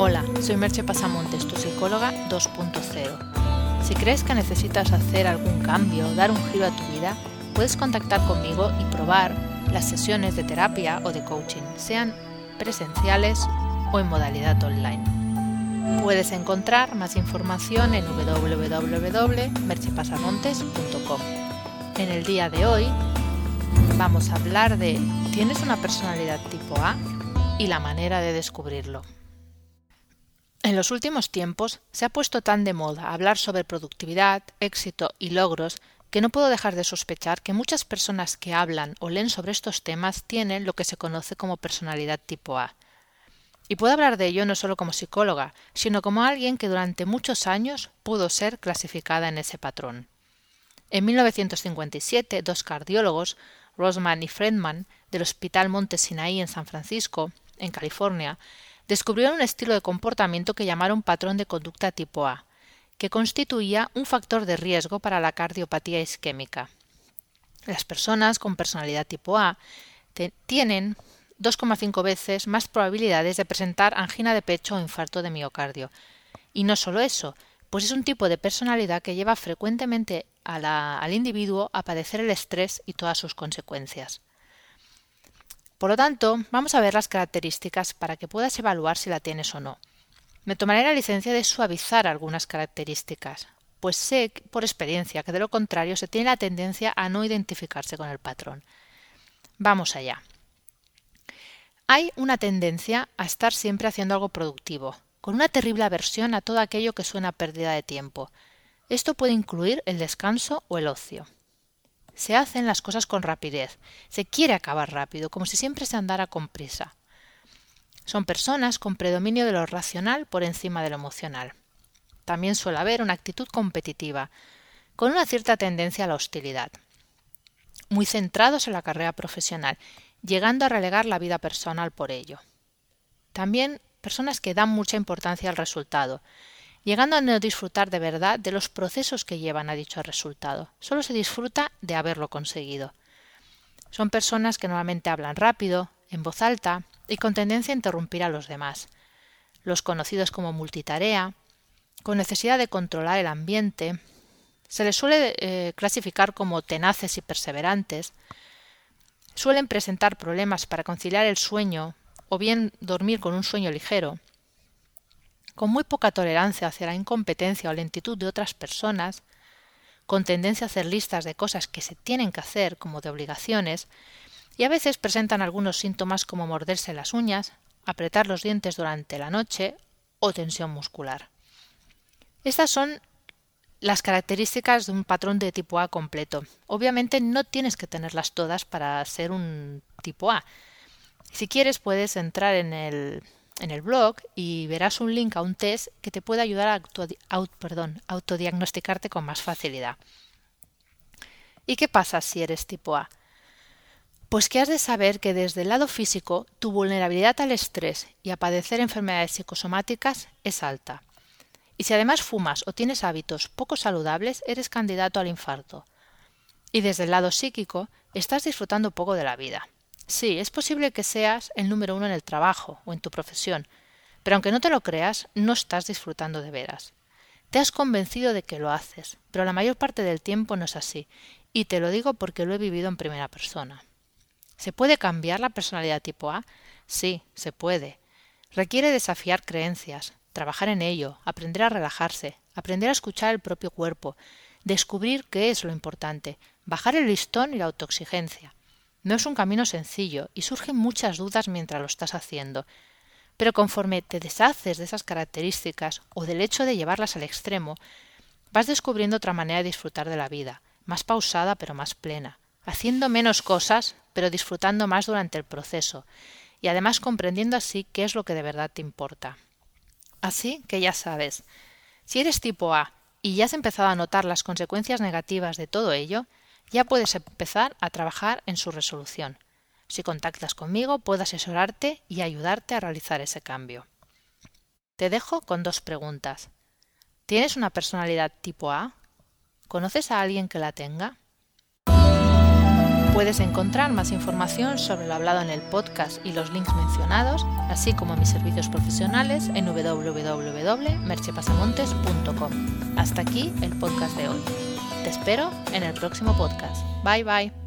Hola, soy Merche Pasamontes, tu psicóloga 2.0. Si crees que necesitas hacer algún cambio, dar un giro a tu vida, puedes contactar conmigo y probar las sesiones de terapia o de coaching, sean presenciales o en modalidad online. Puedes encontrar más información en www.merchepasamontes.com. En el día de hoy vamos a hablar de ¿tienes una personalidad tipo A? y la manera de descubrirlo. En los últimos tiempos se ha puesto tan de moda hablar sobre productividad, éxito y logros que no puedo dejar de sospechar que muchas personas que hablan o leen sobre estos temas tienen lo que se conoce como personalidad tipo A. Y puedo hablar de ello no solo como psicóloga, sino como alguien que durante muchos años pudo ser clasificada en ese patrón. En 1957, dos cardiólogos, Rosman y Friedman, del Hospital Monte Sinaí en San Francisco, en California, descubrieron un estilo de comportamiento que llamaron patrón de conducta tipo A, que constituía un factor de riesgo para la cardiopatía isquémica. Las personas con personalidad tipo A tienen 2,5 veces más probabilidades de presentar angina de pecho o infarto de miocardio. Y no solo eso, pues es un tipo de personalidad que lleva frecuentemente al individuo a padecer el estrés y todas sus consecuencias. Por lo tanto, vamos a ver las características para que puedas evaluar si la tienes o no. Me tomaré la licencia de suavizar algunas características, pues sé por experiencia que de lo contrario se tiene la tendencia a no identificarse con el patrón. Vamos allá. Hay una tendencia a estar siempre haciendo algo productivo, con una terrible aversión a todo aquello que suena pérdida de tiempo. Esto puede incluir el descanso o el ocio. Se hacen las cosas con rapidez, se quiere acabar rápido, como si siempre se andara con prisa. Son personas con predominio de lo racional por encima de lo emocional. También suele haber una actitud competitiva, con una cierta tendencia a la hostilidad. Muy centrados en la carrera profesional, llegando a relegar la vida personal por ello. También personas que dan mucha importancia al resultado, llegando a no disfrutar de verdad de los procesos que llevan a dicho resultado. Solo se disfruta de haberlo conseguido. Son personas que normalmente hablan rápido, en voz alta y con tendencia a interrumpir a los demás. Los conocidos como multitarea, con necesidad de controlar el ambiente, se les suele eh, clasificar como tenaces y perseverantes, suelen presentar problemas para conciliar el sueño o bien dormir con un sueño ligero, con muy poca tolerancia hacia la incompetencia o lentitud de otras personas, con tendencia a hacer listas de cosas que se tienen que hacer como de obligaciones, y a veces presentan algunos síntomas como morderse las uñas, apretar los dientes durante la noche o tensión muscular. Estas son las características de un patrón de tipo A completo. Obviamente no tienes que tenerlas todas para ser un tipo A. Si quieres puedes entrar en el en el blog y verás un link a un test que te puede ayudar a autodiagnosticarte con más facilidad. ¿Y qué pasa si eres tipo A? Pues que has de saber que desde el lado físico tu vulnerabilidad al estrés y a padecer enfermedades psicosomáticas es alta. Y si además fumas o tienes hábitos poco saludables, eres candidato al infarto. Y desde el lado psíquico, estás disfrutando poco de la vida. Sí, es posible que seas el número uno en el trabajo o en tu profesión, pero aunque no te lo creas, no estás disfrutando de veras. Te has convencido de que lo haces, pero la mayor parte del tiempo no es así, y te lo digo porque lo he vivido en primera persona. ¿Se puede cambiar la personalidad tipo A? Sí, se puede. Requiere desafiar creencias, trabajar en ello, aprender a relajarse, aprender a escuchar el propio cuerpo, descubrir qué es lo importante, bajar el listón y la autoexigencia, no es un camino sencillo y surgen muchas dudas mientras lo estás haciendo, pero conforme te deshaces de esas características o del hecho de llevarlas al extremo, vas descubriendo otra manera de disfrutar de la vida, más pausada pero más plena, haciendo menos cosas pero disfrutando más durante el proceso, y además comprendiendo así qué es lo que de verdad te importa. Así que ya sabes, si eres tipo A y ya has empezado a notar las consecuencias negativas de todo ello, ya puedes empezar a trabajar en su resolución. Si contactas conmigo, puedo asesorarte y ayudarte a realizar ese cambio. Te dejo con dos preguntas. ¿Tienes una personalidad tipo A? ¿Conoces a alguien que la tenga? Puedes encontrar más información sobre lo hablado en el podcast y los links mencionados, así como mis servicios profesionales en www.merchepasamontes.com. Hasta aquí el podcast de hoy. Te espero en el próximo podcast. Bye bye.